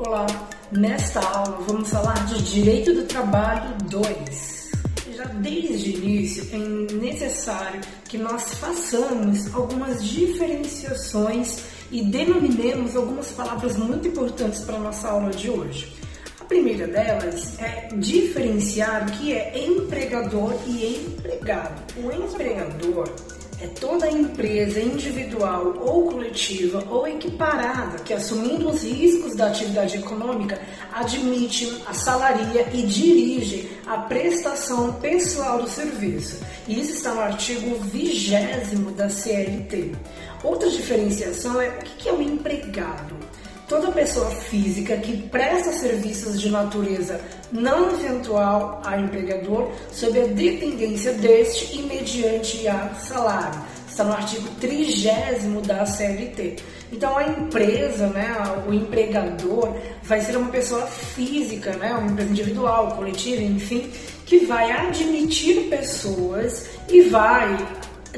Olá, nesta aula vamos falar de Direito do Trabalho 2. Já desde o início é necessário que nós façamos algumas diferenciações e denominemos algumas palavras muito importantes para a nossa aula de hoje. A primeira delas é diferenciar o que é empregador e empregado. O empregador é toda empresa individual ou coletiva ou equiparada que, assumindo os riscos da atividade econômica, admite, assalaria e dirige a prestação pessoal do serviço. E isso está no artigo 20 da CLT. Outra diferenciação é o que é o empregado? Toda pessoa física que presta serviços de natureza não eventual a empregador sob a dependência deste e mediante a salário. Está no artigo 30 da CLT. Então a empresa, né, o empregador vai ser uma pessoa física, né, uma empresa individual, coletiva, enfim, que vai admitir pessoas e vai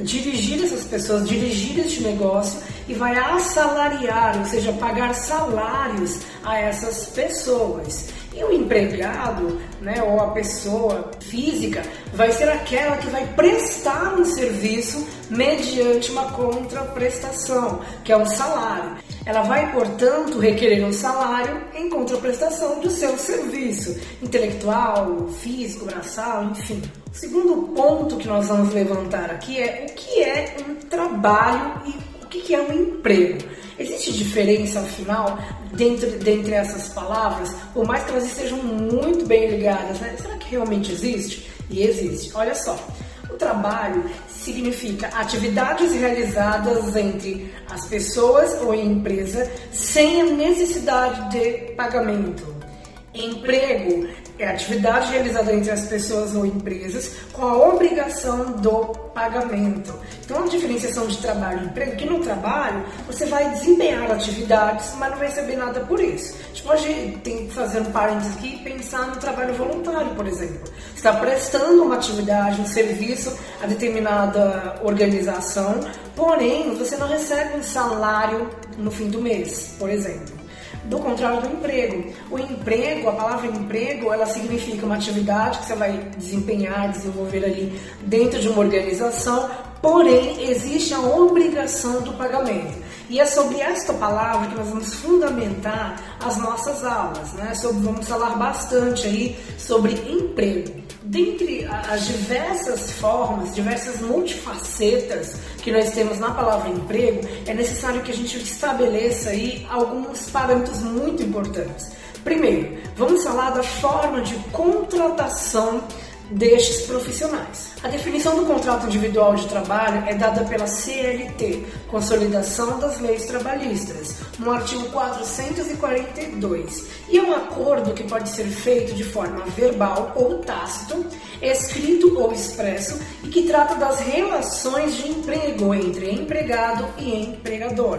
dirigir essas pessoas, dirigir este negócio e vai assalariar, ou seja, pagar salários a essas pessoas. E o empregado, né, ou a pessoa física, vai ser aquela que vai prestar um serviço mediante uma contraprestação, que é um salário. Ela vai, portanto, requerer um salário em contraprestação do seu serviço intelectual, físico, braçal, enfim. O segundo ponto que nós vamos levantar aqui é o que é um trabalho e o que é um emprego. Existe diferença, afinal, dentro, dentre essas palavras, por mais que elas estejam muito bem ligadas, né? Será que realmente existe? E existe. Olha só, o trabalho significa atividades realizadas entre as pessoas ou empresa sem a necessidade de pagamento. Emprego é atividade realizada entre as pessoas ou empresas com a obrigação do pagamento. Então, a diferenciação de trabalho e emprego, que no trabalho você vai desempenhar atividades, mas não vai receber nada por isso. A gente pode tem fazer um parênteses aqui e pensar no trabalho voluntário, por exemplo. Você está prestando uma atividade, um serviço a determinada organização, porém você não recebe um salário no fim do mês, por exemplo do contrário do emprego. O emprego, a palavra emprego, ela significa uma atividade que você vai desempenhar, desenvolver ali dentro de uma organização, porém existe a obrigação do pagamento. E é sobre esta palavra que nós vamos fundamentar as nossas aulas, né? Sobre, vamos falar bastante aí sobre emprego. Dentre as diversas formas, diversas multifacetas que nós temos na palavra emprego, é necessário que a gente estabeleça aí alguns parâmetros muito importantes. Primeiro, vamos falar da forma de contratação destes profissionais. A definição do contrato individual de trabalho é dada pela CLT, Consolidação das Leis Trabalhistas, no artigo 442, e é um acordo que pode ser feito de forma verbal ou tácito, escrito ou expresso, e que trata das relações de emprego entre empregado e empregador.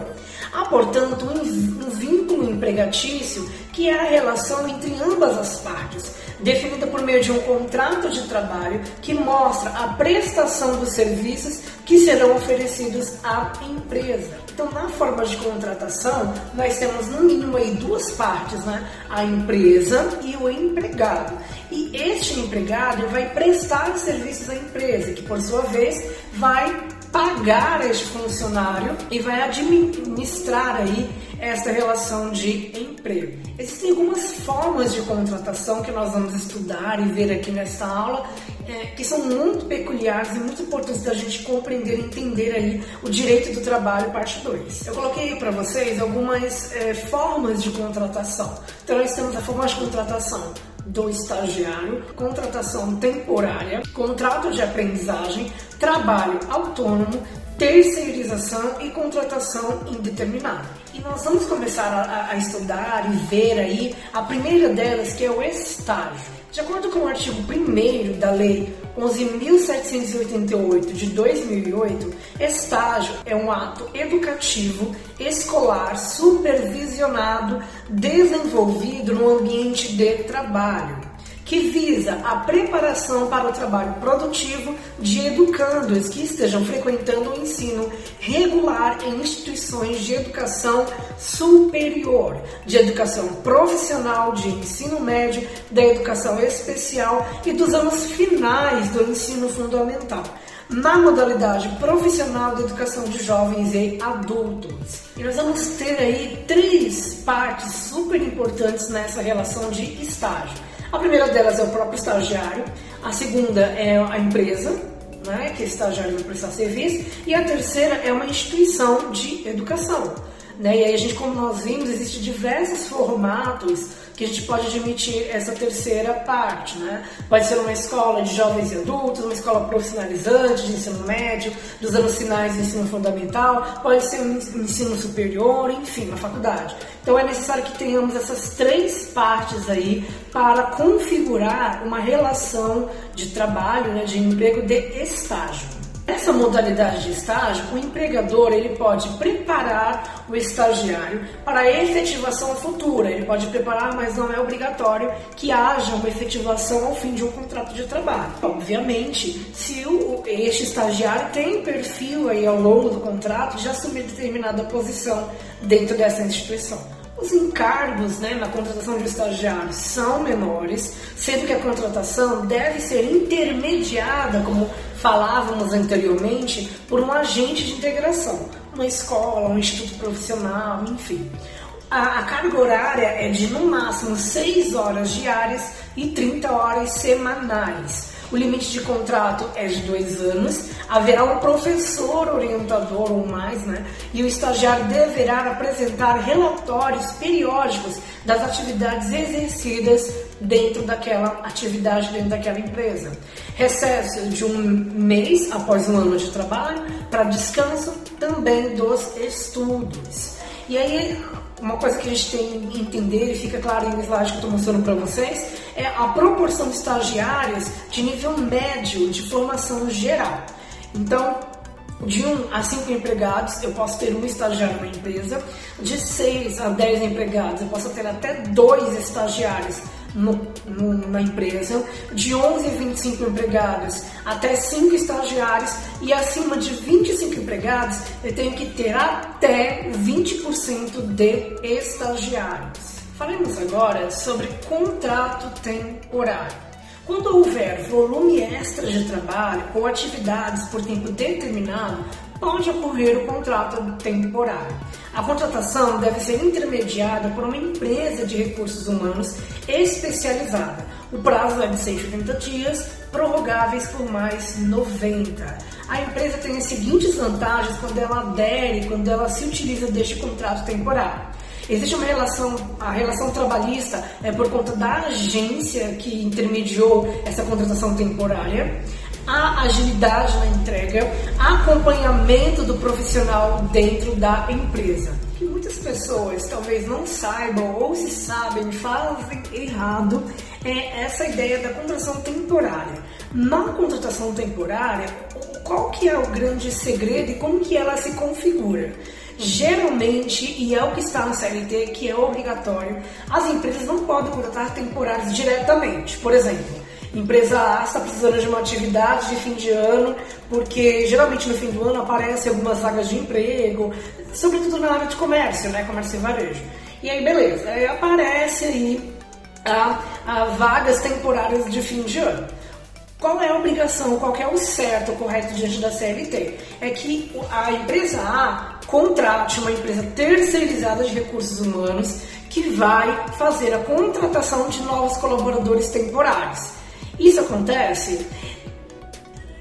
Há, portanto, um vínculo empregatício que é a relação entre ambas as partes, definida por meio de um contrato de trabalho que mostra a prestação dos serviços que serão oferecidos à empresa. Então, na forma de contratação, nós temos no mínimo aí duas partes, né? A empresa e o empregado. E este empregado vai prestar serviços à empresa, que por sua vez vai pagar este funcionário e vai administrar aí esta relação de emprego. Existem algumas formas de contratação que nós vamos estudar e ver aqui nesta aula é, que são muito peculiares e muito importantes da gente compreender e entender aí o direito do trabalho, parte 2. Eu coloquei para vocês algumas é, formas de contratação. Então, nós temos a forma de contratação do estagiário, contratação temporária, contrato de aprendizagem, trabalho autônomo, terceirização e contratação indeterminada. E nós vamos começar a, a, estudar e ver aí a primeira delas, que é o estágio. De acordo com o artigo 1 da Lei 11.788 de 2008, estágio é um ato educativo, escolar, supervisionado, desenvolvido no ambiente de trabalho que visa a preparação para o trabalho produtivo de educandos que estejam frequentando o ensino regular em instituições de educação superior, de educação profissional, de ensino médio, da educação especial e dos anos finais do ensino fundamental na modalidade profissional de educação de jovens e adultos. E nós vamos ter aí três partes super importantes nessa relação de estágio. A primeira delas é o próprio estagiário, a segunda é a empresa, né, que é estagiário vai prestar serviço, e a terceira é uma instituição de educação. Né? E aí a gente, como nós vimos, existem diversos formatos que a gente pode admitir essa terceira parte, né? Pode ser uma escola de jovens e adultos, uma escola profissionalizante de ensino médio, dos anos finais do ensino fundamental, pode ser um ensino superior, enfim, uma faculdade. Então é necessário que tenhamos essas três partes aí para configurar uma relação de trabalho, né, de emprego de estágio. Nessa modalidade de estágio, o empregador ele pode preparar o estagiário para a efetivação futura. Ele pode preparar, mas não é obrigatório que haja uma efetivação ao fim de um contrato de trabalho. Obviamente, se o, este estagiário tem perfil aí ao longo do contrato de assumir determinada posição dentro dessa instituição. Os encargos né, na contratação de estagiários são menores, sendo que a contratação deve ser intermediada, como falávamos anteriormente, por um agente de integração, uma escola, um instituto profissional, enfim. A, a carga horária é de no máximo 6 horas diárias e 30 horas semanais. O limite de contrato é de dois anos. Haverá um professor orientador ou mais, né? E o estagiário deverá apresentar relatórios periódicos das atividades exercidas dentro daquela atividade, dentro daquela empresa. Recesso de um mês após um ano de trabalho para descanso também dos estudos. E aí, uma coisa que a gente tem que entender e fica claro em slide que eu estou mostrando para vocês é a proporção de estagiários de nível médio de formação geral. Então, de 1 a 5 empregados, eu posso ter um estagiário na empresa. De 6 a 10 empregados, eu posso ter até dois estagiários no, empresa. De 11 a 25 empregados, até 5 estagiários. E acima de 25 empregados, eu tenho que ter até 20% de estagiários. Falemos agora sobre contrato temporário. Quando houver volume extra de trabalho ou atividades por tempo determinado, pode ocorrer o contrato temporário. A contratação deve ser intermediada por uma empresa de recursos humanos especializada. O prazo é de 180 dias, prorrogáveis por mais 90. A empresa tem as seguintes vantagens quando ela adere, quando ela se utiliza deste contrato temporário. Existe uma relação, a relação trabalhista é por conta da agência que intermediou essa contratação temporária, a agilidade na entrega, acompanhamento do profissional dentro da empresa. Que muitas pessoas talvez não saibam ou se sabem fazem errado é essa ideia da contratação temporária. Na contratação temporária, qual que é o grande segredo e como que ela se configura? Geralmente, e é o que está no CLT, que é obrigatório, as empresas não podem contratar temporários diretamente. Por exemplo, empresa A está precisando de uma atividade de fim de ano, porque geralmente no fim do ano aparecem algumas vagas de emprego, sobretudo na área de comércio, né? Comércio e varejo. E aí, beleza, aí aparece aí a, a vagas temporárias de fim de ano. Qual é a obrigação, qual é o certo, o correto diante da CLT? É que a empresa A contrate uma empresa terceirizada de recursos humanos que vai fazer a contratação de novos colaboradores temporários. Isso acontece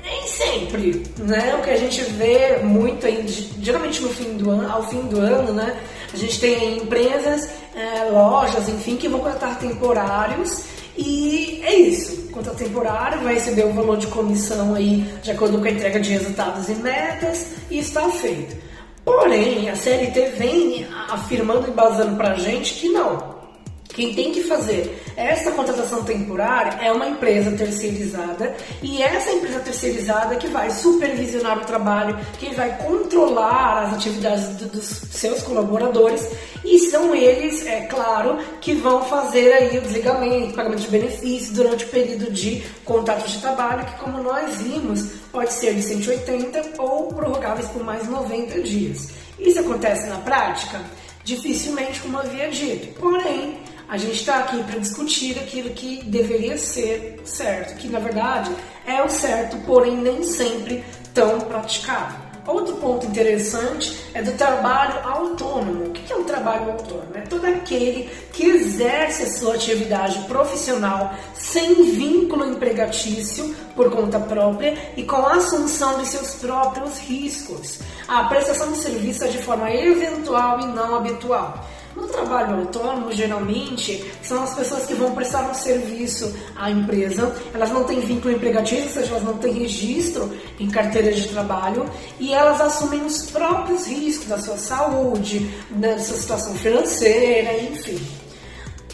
nem sempre, né? O que a gente vê muito aí, geralmente no fim do ano, ao fim do ano, né? A gente tem empresas, é, lojas, enfim, que vão contratar temporários e é isso. Contrato temporário vai receber o valor de comissão aí de acordo com a entrega de resultados e metas e está feito. Porém, a CLT vem afirmando e basando pra gente que não. Quem tem que fazer essa contratação temporária é uma empresa terceirizada e essa empresa terceirizada que vai supervisionar o trabalho, que vai controlar as atividades dos seus colaboradores e são eles, é claro, que vão fazer aí o desligamento, pagamento de benefícios durante o período de contrato de trabalho, que como nós vimos, pode ser de 180 ou prorrogáveis por mais 90 dias. Isso acontece na prática? Dificilmente, como havia dito. Porém, a gente está aqui para discutir aquilo que deveria ser certo, que na verdade é o certo, porém nem sempre tão praticado. Outro ponto interessante é do trabalho autônomo. O que é um trabalho autônomo? É todo aquele que exerce a sua atividade profissional sem vínculo empregatício por conta própria e com a assunção de seus próprios riscos. A prestação de serviço é de forma eventual e não habitual. No trabalho autônomo, geralmente, são as pessoas que vão prestar um serviço à empresa, elas não têm vínculo empregatício, ou seja, elas não têm registro em carteira de trabalho e elas assumem os próprios riscos da sua saúde, da sua situação financeira, enfim.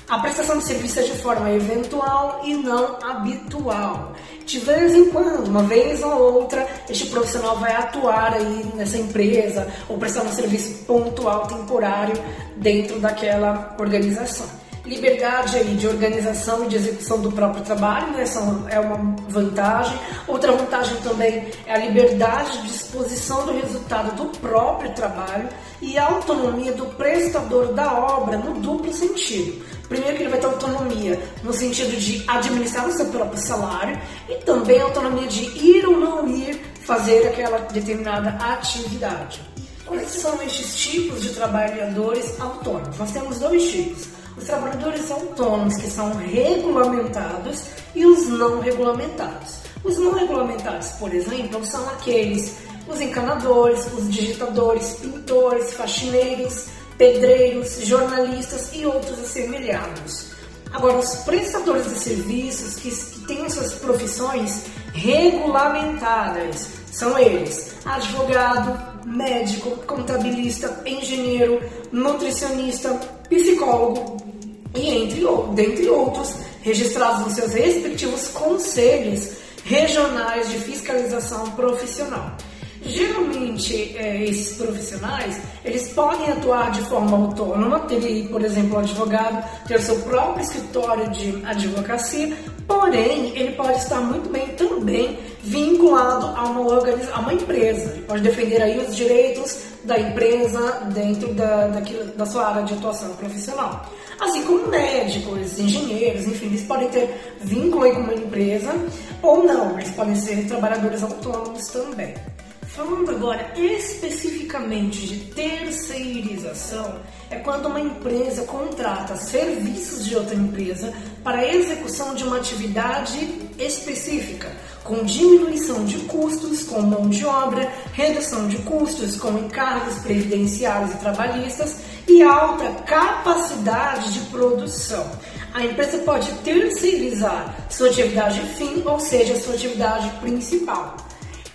A prestação de serviço é de forma eventual e não habitual. De vez em quando, uma vez ou outra, este profissional vai atuar aí nessa empresa ou prestar um serviço pontual, temporário, dentro daquela organização. Liberdade aí de organização e de execução do próprio trabalho, né? é uma vantagem. Outra vantagem também é a liberdade de disposição do resultado do próprio trabalho e a autonomia do prestador da obra no duplo sentido. Primeiro que ele vai ter autonomia no sentido de administrar o seu próprio salário e também autonomia de ir ou não ir fazer aquela determinada atividade. Quais são estes tipos de trabalhadores autônomos? Nós temos dois tipos. Os trabalhadores autônomos que são regulamentados e os não regulamentados. Os não regulamentados, por exemplo, são aqueles os encanadores, os digitadores, pintores, faxineiros, pedreiros, jornalistas e outros assemelhados. Agora, os prestadores de serviços que, que têm suas profissões regulamentadas são eles: advogado, médico, contabilista, engenheiro, nutricionista, psicólogo e entre, dentre outros, registrados nos seus respectivos conselhos regionais de fiscalização profissional. Geralmente, é, esses profissionais, eles podem atuar de forma autônoma, ter, por exemplo, o advogado ter seu próprio escritório de advocacia, porém, ele pode estar muito bem também vinculado a uma, a uma empresa. Ele pode defender aí os direitos da empresa dentro da, daquilo, da sua área de atuação profissional. Assim como médicos, engenheiros, enfim, eles podem ter vínculo aí com uma empresa ou não, eles podem ser trabalhadores autônomos também. Falando agora especificamente de terceirização, é quando uma empresa contrata serviços de outra empresa para a execução de uma atividade específica, com diminuição de custos com mão de obra, redução de custos com encargos previdenciários e trabalhistas e alta capacidade de produção. A empresa pode terceirizar sua atividade fim, ou seja, sua atividade principal.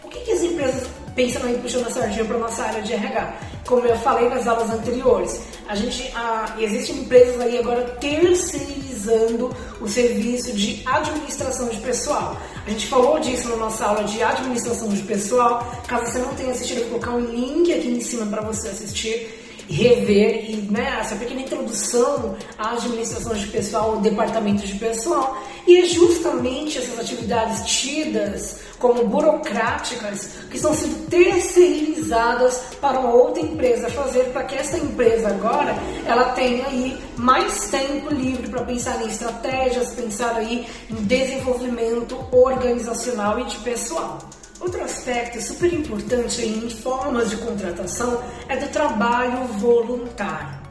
O que, que as empresas pensando em puxando a sardinha para nossa área de RH. Como eu falei nas aulas anteriores, a gente a, existem empresas aí agora terceirizando o serviço de administração de pessoal. A gente falou disso na nossa aula de administração de pessoal. Caso você não tenha assistido, eu vou colocar um link aqui em cima para você assistir rever e né, essa pequena introdução à administração de pessoal, ao departamento de pessoal, e é justamente essas atividades tidas como burocráticas que estão sendo terceirizadas para uma outra empresa fazer para que essa empresa agora ela tenha aí mais tempo livre para pensar em estratégias, pensar aí em desenvolvimento organizacional e de pessoal. Outro aspecto super importante em formas de contratação é do trabalho voluntário.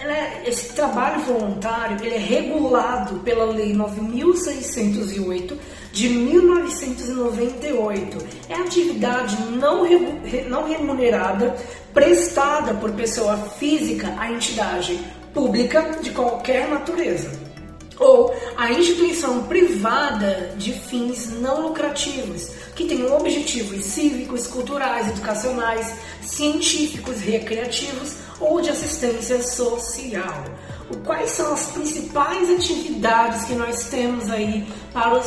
É, esse trabalho voluntário ele é regulado pela Lei 9.608 de 1998. É atividade não, não remunerada prestada por pessoa física à entidade pública de qualquer natureza ou a instituição privada de fins não lucrativos, que tenham objetivos cívicos, culturais, educacionais, científicos, recreativos ou de assistência social. quais são as principais atividades que nós temos aí para os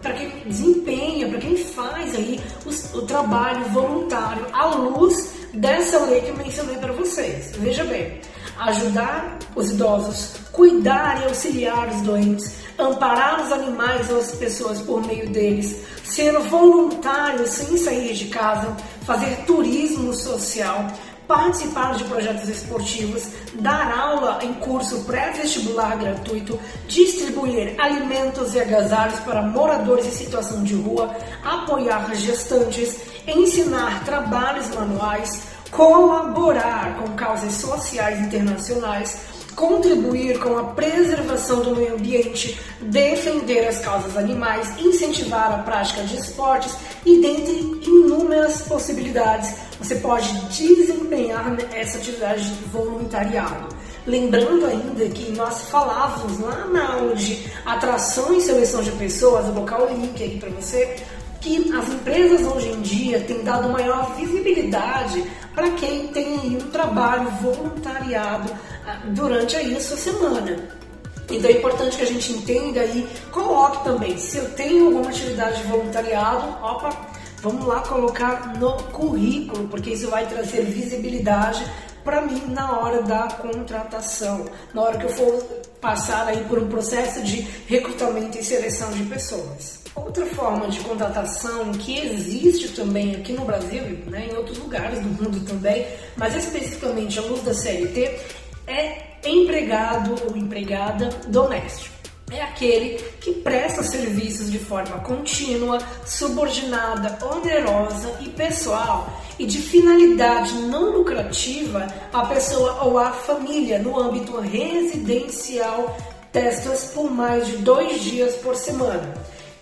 para quem desempenha, para quem faz aí o, o, trabalho voluntário à luz dessa lei que eu mencionei para vocês. Veja bem, ajudar os idosos, cuidar e auxiliar os doentes, amparar os animais ou as pessoas por meio deles, ser voluntário sem sair de casa, fazer turismo social, participar de projetos esportivos, dar aula em curso pré-vestibular gratuito, distribuir alimentos e agasalhos para moradores em situação de rua, apoiar gestantes, ensinar trabalhos manuais, colaborar com causas sociais internacionais, contribuir com a preservação do meio ambiente, defender as causas animais, incentivar a prática de esportes e dentre inúmeras possibilidades você pode desempenhar essa atividade de voluntariado. Lembrando ainda que nós falávamos lá na aula de atração e seleção de pessoas, vou colocar o link aqui para você, que as empresas hoje em dia têm dado maior visibilidade para quem tem um trabalho voluntariado durante aí a sua semana. Então é importante que a gente entenda e coloque também, se eu tenho alguma atividade de voluntariado, opa, vamos lá colocar no currículo, porque isso vai trazer visibilidade para mim na hora da contratação, na hora que eu for passar aí por um processo de recrutamento e seleção de pessoas. Outra forma de contratação que existe também aqui no Brasil, né, em outros lugares do mundo também, mas especificamente à luz da CLT, é empregado ou empregada doméstico. É aquele que presta serviços de forma contínua, subordinada, onerosa e pessoal e de finalidade não lucrativa à pessoa ou à família no âmbito residencial, testas por mais de dois dias por semana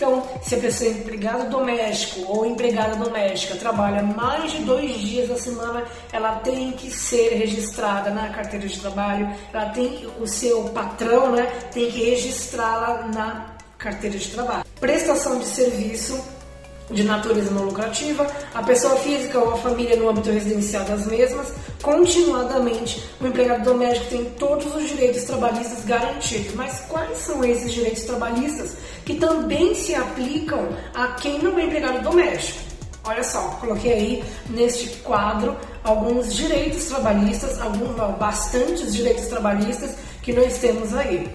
então, se a pessoa é empregado doméstico ou empregada doméstica trabalha mais de dois dias da semana, ela tem que ser registrada na carteira de trabalho, ela tem o seu patrão, né, tem que registrá-la na carteira de trabalho. Prestação de serviço de natureza não lucrativa, a pessoa física ou a família no âmbito residencial das mesmas, continuadamente, o empregado doméstico tem todos os direitos trabalhistas garantidos. Mas quais são esses direitos trabalhistas que também se aplicam a quem não é empregado doméstico? Olha só, coloquei aí neste quadro alguns direitos trabalhistas, alguns, bastantes direitos trabalhistas que nós temos aí.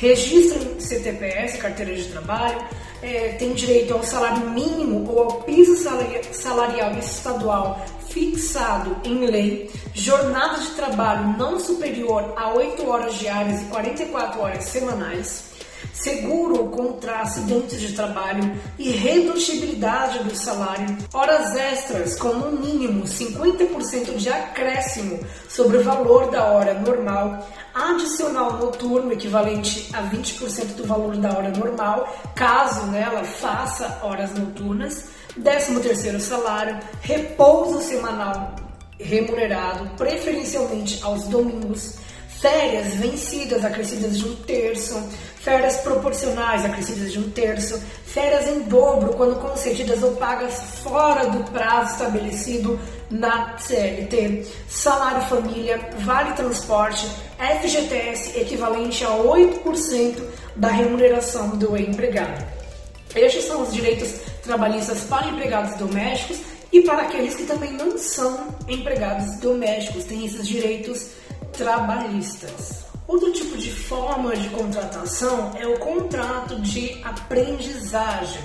Registro em CTPS, carteira de trabalho, é, tem direito ao salário mínimo ou ao piso salarial estadual fixado em lei, jornada de trabalho não superior a 8 horas diárias e 44 horas semanais, seguro contra acidentes de trabalho e redutibilidade do salário, horas extras com no mínimo 50% de acréscimo sobre o valor da hora normal, adicional noturno equivalente a 20% do valor da hora normal, caso ela faça horas noturnas, 13 terceiro salário, repouso semanal remunerado, preferencialmente aos domingos, férias vencidas acrescidas de um terço, férias proporcionais acrescidas de um terço, férias em dobro quando concedidas ou pagas fora do prazo estabelecido na CLT, salário família, vale transporte, FGTS equivalente a 8% da remuneração do empregado. Estes são os direitos trabalhistas para empregados domésticos e para aqueles que também não são empregados domésticos, têm esses direitos trabalhistas. Outro tipo de forma de contratação é o contrato de aprendizagem.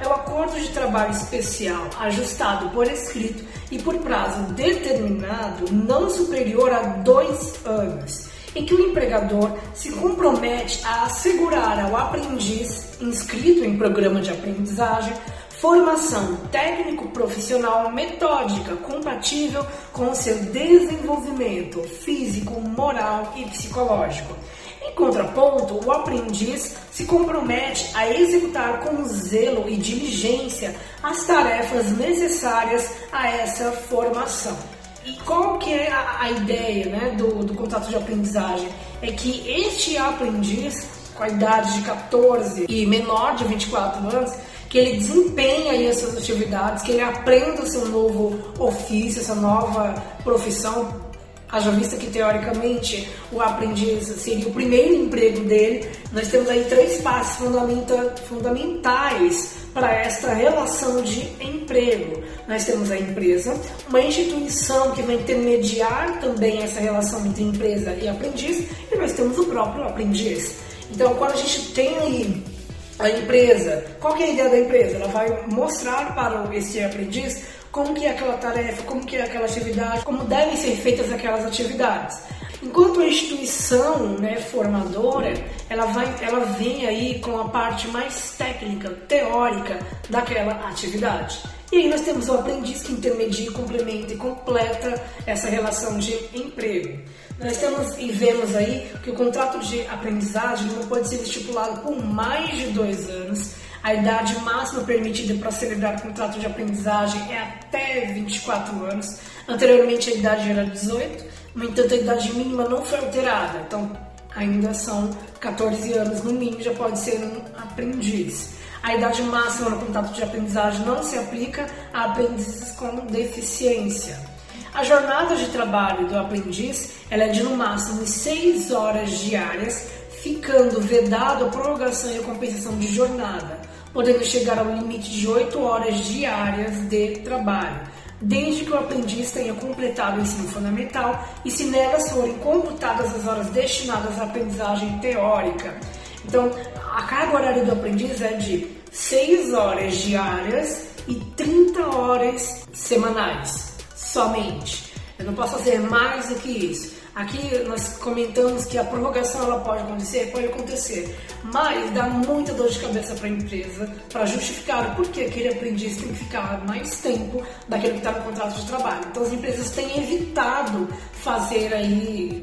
É o acordo de trabalho especial ajustado por escrito e por prazo determinado não superior a dois anos, em que o empregador se compromete a assegurar ao aprendiz inscrito em programa de aprendizagem formação técnico-profissional metódica compatível com o seu desenvolvimento físico, moral e psicológico. Em contraponto, o aprendiz se compromete a executar com zelo e diligência as tarefas necessárias a essa formação. E qual que é a, a ideia né, do, do contrato de aprendizagem? É que este aprendiz, com a idade de 14 e menor de 24 anos, que ele desempenhe aí as suas atividades, que ele aprenda seu novo ofício, essa nova profissão haja vista que teoricamente o aprendiz seria o primeiro emprego dele, nós temos aí três passos fundamenta, fundamentais para esta relação de emprego. Nós temos a empresa, uma instituição que vai intermediar também essa relação entre empresa e aprendiz, e nós temos o próprio aprendiz. Então, quando a gente tem aí a empresa, qual é a ideia da empresa? Ela vai mostrar para esse aprendiz como que é aquela tarefa, como que é aquela atividade, como devem ser feitas aquelas atividades. Enquanto a instituição né, formadora, ela, vai, ela vem aí com a parte mais técnica, teórica daquela atividade. E aí nós temos o aprendiz que intermedia, complementa e completa essa relação de emprego. Nós temos e vemos aí que o contrato de aprendizagem não pode ser estipulado por mais de dois anos. A idade máxima permitida para celebrar o contrato de aprendizagem é até 24 anos. Anteriormente a idade era 18, no entanto a idade mínima não foi alterada, então ainda são 14 anos no mínimo, já pode ser um aprendiz. A idade máxima no contrato de aprendizagem não se aplica a aprendizes com deficiência. A jornada de trabalho do aprendiz ela é de no máximo 6 horas diárias, ficando vedado a prorrogação e a compensação de jornada, podendo chegar ao limite de 8 horas diárias de trabalho, desde que o aprendiz tenha completado o ensino fundamental e se nelas forem computadas as horas destinadas à aprendizagem teórica. Então, a carga horária do aprendiz é de 6 horas diárias e 30 horas semanais, somente. Eu não posso fazer mais do que isso. Aqui nós comentamos que a prorrogação ela pode acontecer, pode acontecer, mas dá muita dor de cabeça para a empresa para justificar o porquê aquele aprendiz tem que ficar mais tempo daquele que está no contrato de trabalho. Então as empresas têm evitado fazer aí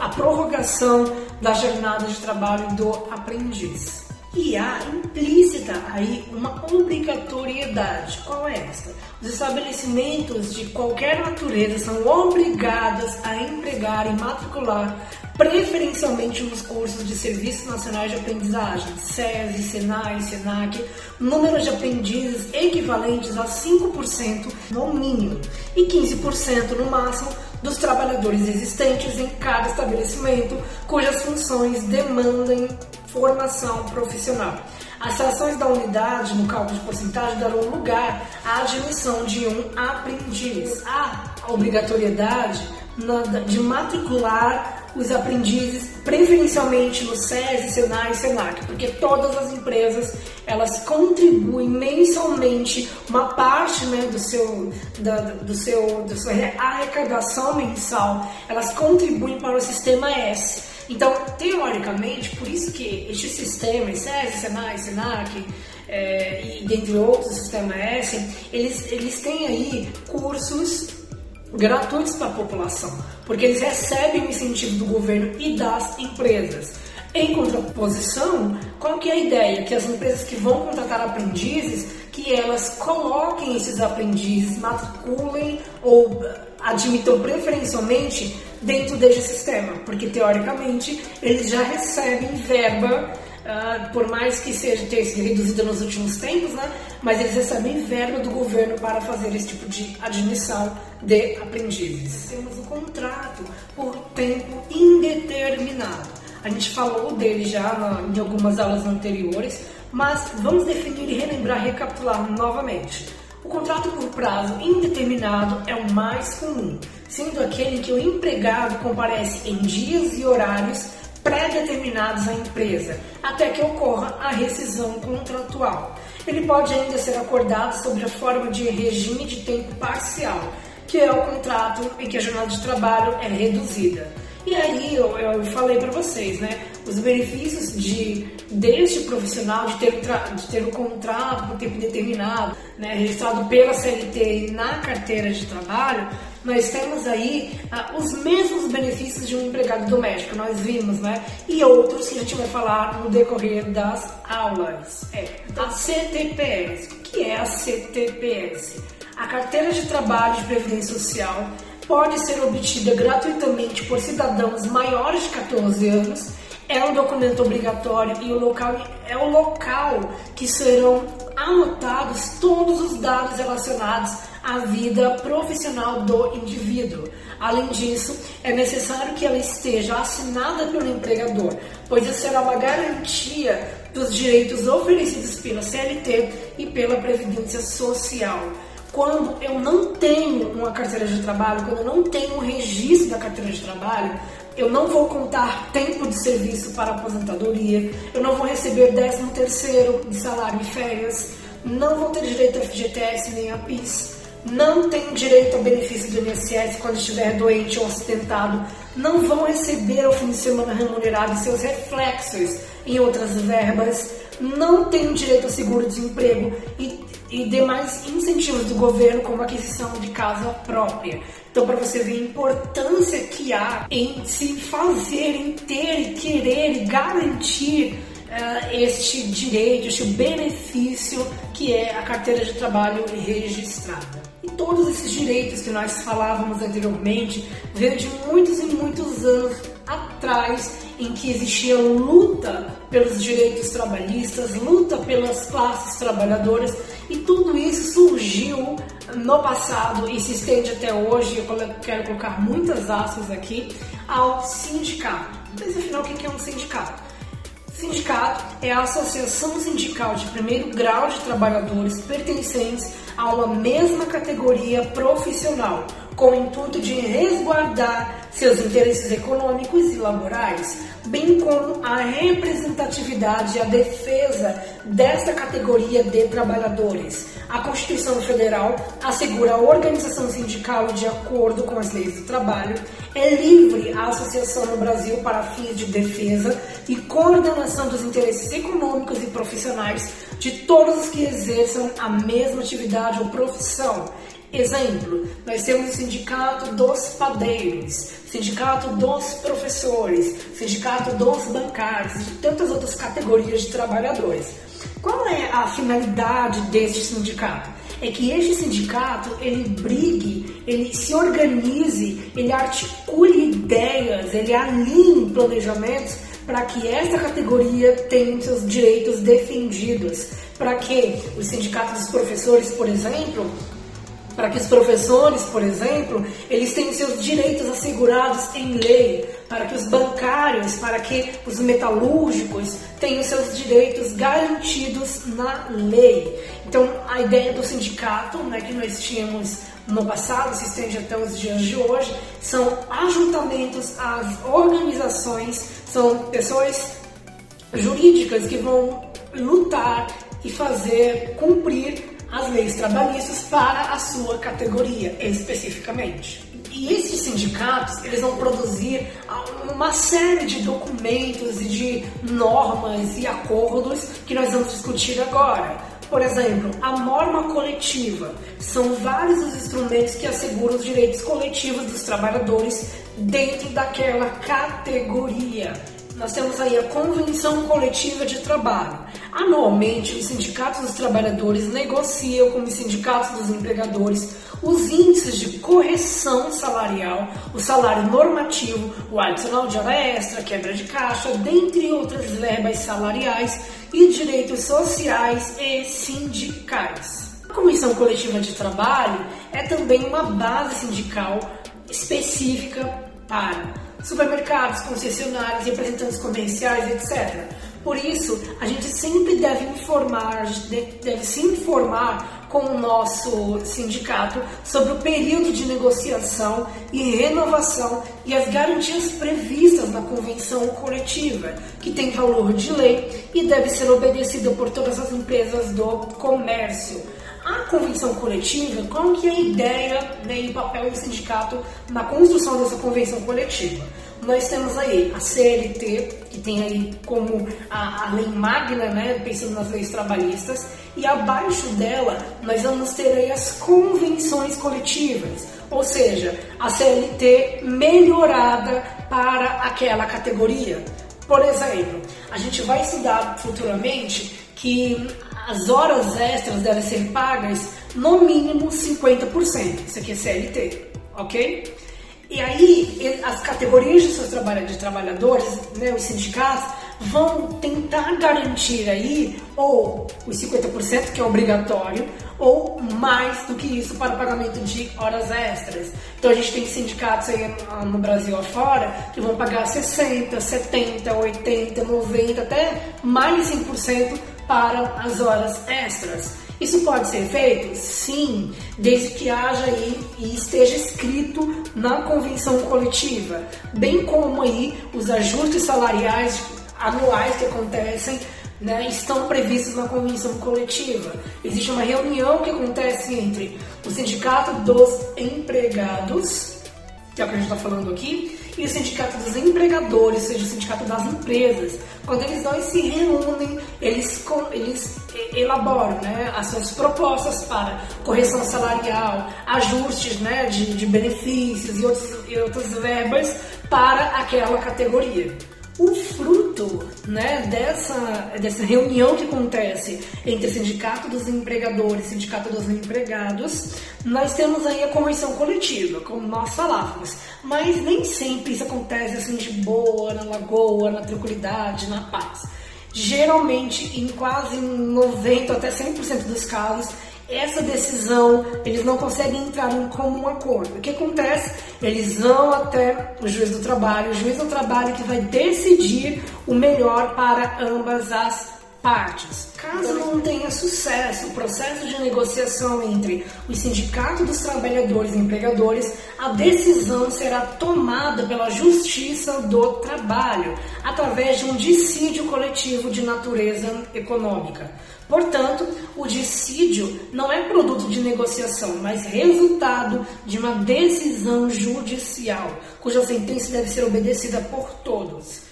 a prorrogação da jornada de trabalho do aprendiz. E há implícita aí uma obrigatoriedade. Qual é esta? Os estabelecimentos de qualquer natureza são obrigados a empregar e matricular preferencialmente nos cursos de Serviços Nacionais de Aprendizagem, SESI, SENAI, SENAC, número de aprendizes equivalentes a 5% no mínimo e 15% no máximo dos trabalhadores existentes em cada estabelecimento cujas funções demandem formação profissional. As ações da unidade no cálculo de porcentagem darão lugar à admissão de um aprendiz. Há obrigatoriedade de matricular os aprendizes preferencialmente no SESI, Senai e Senac, porque todas as empresas elas contribuem mensalmente uma parte né, do seu da, do seu da sua arrecadação mensal, elas contribuem para o sistema S. Então, teoricamente, por isso que este sistema, SESI, Senai, Senac, é, e dentre outros, o sistema S, eles, eles têm aí cursos gratuitos para a população, porque eles recebem o incentivo do governo e das empresas. Em contraposição, qual que é a ideia? Que as empresas que vão contratar aprendizes, que elas coloquem esses aprendizes, matriculem ou admitam preferencialmente dentro deste sistema, porque teoricamente eles já recebem verba Uh, por mais que seja ter sido reduzida nos últimos tempos, né? Mas eles recebem verba do governo para fazer esse tipo de admissão de aprendizes. Temos um contrato por tempo indeterminado. A gente falou dele já na, em algumas aulas anteriores, mas vamos definir e relembrar, recapitular novamente. O contrato por prazo indeterminado é o mais comum, sendo aquele que o empregado comparece em dias e horários pré-determinados à empresa, até que ocorra a rescisão contratual. Ele pode ainda ser acordado sobre a forma de regime de tempo parcial, que é o contrato em que a jornada de trabalho é reduzida. E aí eu, eu falei para vocês, né? Os benefícios de deste profissional de ter, de ter o contrato por tempo determinado, né, registrado pela CLT na carteira de trabalho, nós temos aí ah, os mesmos benefícios de um empregado doméstico, nós vimos, né? E outros que a gente vai falar no decorrer das aulas. É a CTPS. O que é a CTPS? A carteira de trabalho de previdência social pode ser obtida gratuitamente por cidadãos maiores de 14 anos. É um documento obrigatório e o local é o local que serão anotados todos os dados relacionados a vida profissional do indivíduo. Além disso, é necessário que ela esteja assinada pelo empregador, pois isso será uma garantia dos direitos oferecidos pela CLT e pela Previdência Social. Quando eu não tenho uma carteira de trabalho, quando eu não tenho um registro da carteira de trabalho, eu não vou contar tempo de serviço para aposentadoria, eu não vou receber 13 terceiro de salário e férias, não vou ter direito a FGTS nem a PIS, não tenho direito ao benefício do INSS quando estiver doente ou acidentado, não vão receber o fim de semana remunerado seus reflexos em outras verbas, não tenho direito ao seguro-desemprego e, e demais incentivos do governo, como aquisição de casa própria. Então, para você ver a importância que há em se fazer, em ter querer garantir uh, este direito, este benefício que é a carteira de trabalho registrada. E todos esses direitos que nós falávamos anteriormente veio de muitos e muitos anos atrás em que existia luta pelos direitos trabalhistas, luta pelas classes trabalhadoras e tudo isso surgiu no passado e se estende até hoje. Eu quero colocar muitas aspas aqui ao sindicato. Mas afinal, o que é um sindicato? Sindicato é a associação sindical de primeiro grau de trabalhadores pertencentes a uma mesma categoria profissional, com o intuito de resguardar seus interesses econômicos e laborais, bem como a representatividade e a defesa desta categoria de trabalhadores. A Constituição Federal assegura a organização sindical de acordo com as leis do trabalho, é livre a associação no Brasil para fins de defesa e coordenação dos interesses econômicos e profissionais de todos os que exerçam a mesma atividade ou profissão Exemplo, nós temos o sindicato dos padeiros, sindicato dos professores, sindicato dos bancários e tantas outras categorias de trabalhadores. Qual é a finalidade deste sindicato? É que este sindicato ele brigue, ele se organize, ele articule ideias, ele alinhe planejamentos para que esta categoria tenha seus direitos defendidos, para que os sindicatos dos professores, por exemplo, para que os professores, por exemplo, eles tenham seus direitos assegurados em lei, para que os bancários, para que os metalúrgicos tenham seus direitos garantidos na lei. Então, a ideia do sindicato, né, que nós tínhamos no passado, se estende até os dias de hoje, são ajuntamentos às organizações, são pessoas jurídicas que vão lutar e fazer cumprir as leis trabalhistas para a sua categoria especificamente. E esses sindicatos, eles vão produzir uma série de documentos e de normas e acordos que nós vamos discutir agora. Por exemplo, a norma coletiva. São vários os instrumentos que asseguram os direitos coletivos dos trabalhadores dentro daquela categoria nós temos aí a Convenção Coletiva de Trabalho. Anualmente, os sindicatos dos trabalhadores negociam com os sindicatos dos empregadores os índices de correção salarial, o salário normativo, o adicional de hora extra, quebra de caixa, dentre outras verbas salariais e direitos sociais e sindicais. A Comissão Coletiva de Trabalho é também uma base sindical específica para supermercados, concessionários, representantes comerciais, etc. Por isso, a gente sempre deve informar, deve se informar com o nosso sindicato sobre o período de negociação e renovação e as garantias previstas na convenção coletiva, que tem valor de lei e deve ser obedecida por todas as empresas do comércio. A convenção coletiva, qual que é a ideia né, e o papel do sindicato na construção dessa convenção coletiva? Nós temos aí a CLT, que tem aí como a, a lei magna, né, pensando nas leis trabalhistas, e abaixo dela nós vamos ter aí as convenções coletivas, ou seja, a CLT melhorada para aquela categoria. Por exemplo, a gente vai estudar futuramente que as horas extras devem ser pagas no mínimo 50%. Isso aqui é CLT, ok? E aí, as categorias de seus trabalhadores, né, os sindicatos, vão tentar garantir aí ou os 50% que é obrigatório, ou mais do que isso para o pagamento de horas extras. Então a gente tem sindicatos aí no Brasil afora que vão pagar 60, 70, 80, 90, até mais de 100% para as horas extras. Isso pode ser feito? Sim, desde que haja aí e esteja escrito na convenção coletiva, bem como aí os ajustes salariais anuais que acontecem né, estão previstos na convenção coletiva. Existe uma reunião que acontece entre o sindicato dos empregados, que é o que a gente está falando aqui, e o sindicato dos empregadores, ou seja, o sindicato das empresas. Quando eles dois se reúnem, eles, eles elaboram né, as suas propostas para correção salarial, ajustes né, de, de benefícios e, outros, e outras verbas para aquela categoria. O fruto né, dessa, dessa reunião que acontece entre Sindicato dos Empregadores e Sindicato dos Empregados, nós temos aí a convenção coletiva, como nós falávamos. Mas nem sempre isso acontece assim de boa, na lagoa, na tranquilidade, na paz. Geralmente, em quase 90 até 100% dos casos, essa decisão, eles não conseguem entrar em comum acordo. O que acontece? Eles vão até o juiz do trabalho, o juiz do trabalho que vai decidir o melhor para ambas as partes. Caso não tenha sucesso o processo de negociação entre o Sindicato dos Trabalhadores e Empregadores, a decisão será tomada pela Justiça do Trabalho, através de um dissídio coletivo de natureza econômica. Portanto, o dissídio não é produto de negociação, mas resultado de uma decisão judicial, cuja sentença deve ser obedecida por todos.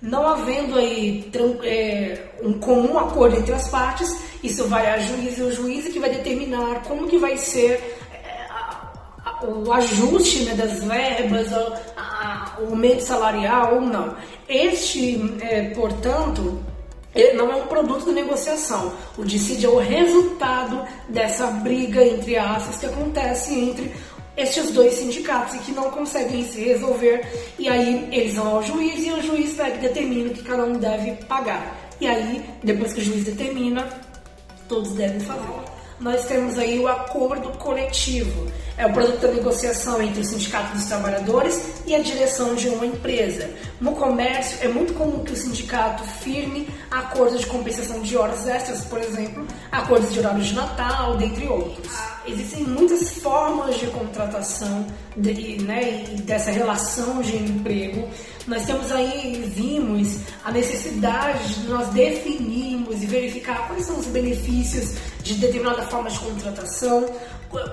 Não havendo aí é, um comum acordo entre as partes, isso vai a juiz e o juiz é que vai determinar como que vai ser é, o ajuste né, das verbas, o aumento salarial ou não. Este, é, portanto, não é um produto de negociação. O dissídio é o resultado dessa briga entre aspas que acontece entre estes dois sindicatos e que não conseguem se resolver. E aí eles vão ao juiz e o juiz e determina que cada um deve pagar. E aí, depois que o juiz determina, todos devem fazer nós temos aí o acordo coletivo. É o produto da negociação entre o Sindicato dos Trabalhadores e a direção de uma empresa. No comércio, é muito comum que o sindicato firme acordos de compensação de horas extras, por exemplo, acordos de horário de Natal, dentre outros. Existem muitas formas de contratação de, né, dessa relação de emprego. Nós temos aí, vimos a necessidade de nós definirmos e verificar quais são os benefícios de determinada forma de contratação,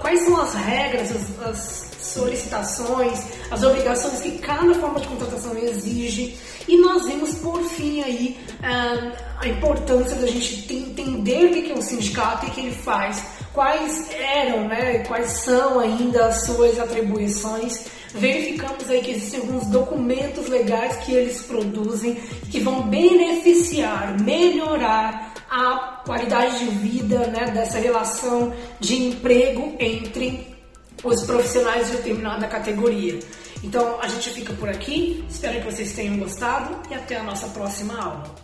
quais são as regras, as, as solicitações, as obrigações que cada forma de contratação exige. E nós vimos, por fim, aí ah, a importância da gente entender o que é o sindicato e o que ele faz, quais eram, né, quais são ainda as suas atribuições. Verificamos aí que existem alguns documentos legais que eles produzem que vão beneficiar, melhorar a qualidade de vida né, dessa relação de emprego entre os profissionais de determinada categoria. Então a gente fica por aqui, espero que vocês tenham gostado e até a nossa próxima aula.